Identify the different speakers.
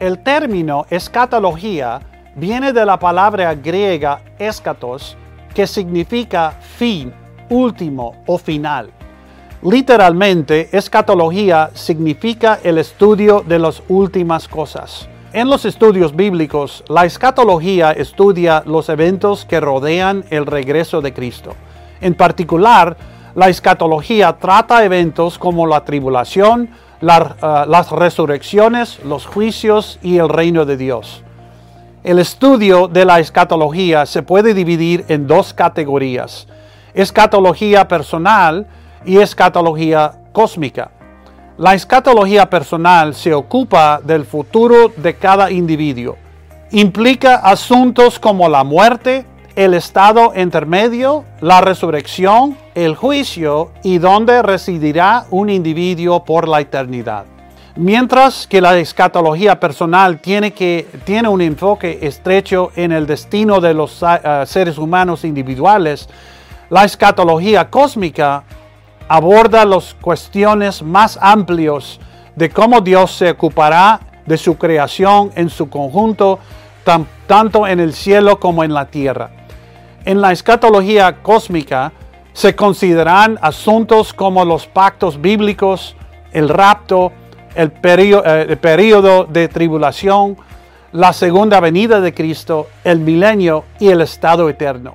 Speaker 1: El término escatología viene de la palabra griega eschatos, que significa fin, último o final. Literalmente, escatología significa el estudio de las últimas cosas. En los estudios bíblicos, la escatología estudia los eventos que rodean el regreso de Cristo. En particular, la escatología trata eventos como la tribulación, la, uh, las resurrecciones, los juicios y el reino de Dios. El estudio de la escatología se puede dividir en dos categorías, escatología personal y escatología cósmica. La escatología personal se ocupa del futuro de cada individuo. Implica asuntos como la muerte, el estado intermedio, la resurrección, el juicio y donde residirá un individuo por la eternidad. Mientras que la escatología personal tiene, que, tiene un enfoque estrecho en el destino de los uh, seres humanos individuales, la escatología cósmica aborda las cuestiones más amplios de cómo Dios se ocupará de su creación en su conjunto, tan, tanto en el cielo como en la tierra. En la escatología cósmica se consideran asuntos como los pactos bíblicos, el rapto, el, período, eh, periodo de tribulación, la segunda venida de Cristo, el milenio y el estado eterno.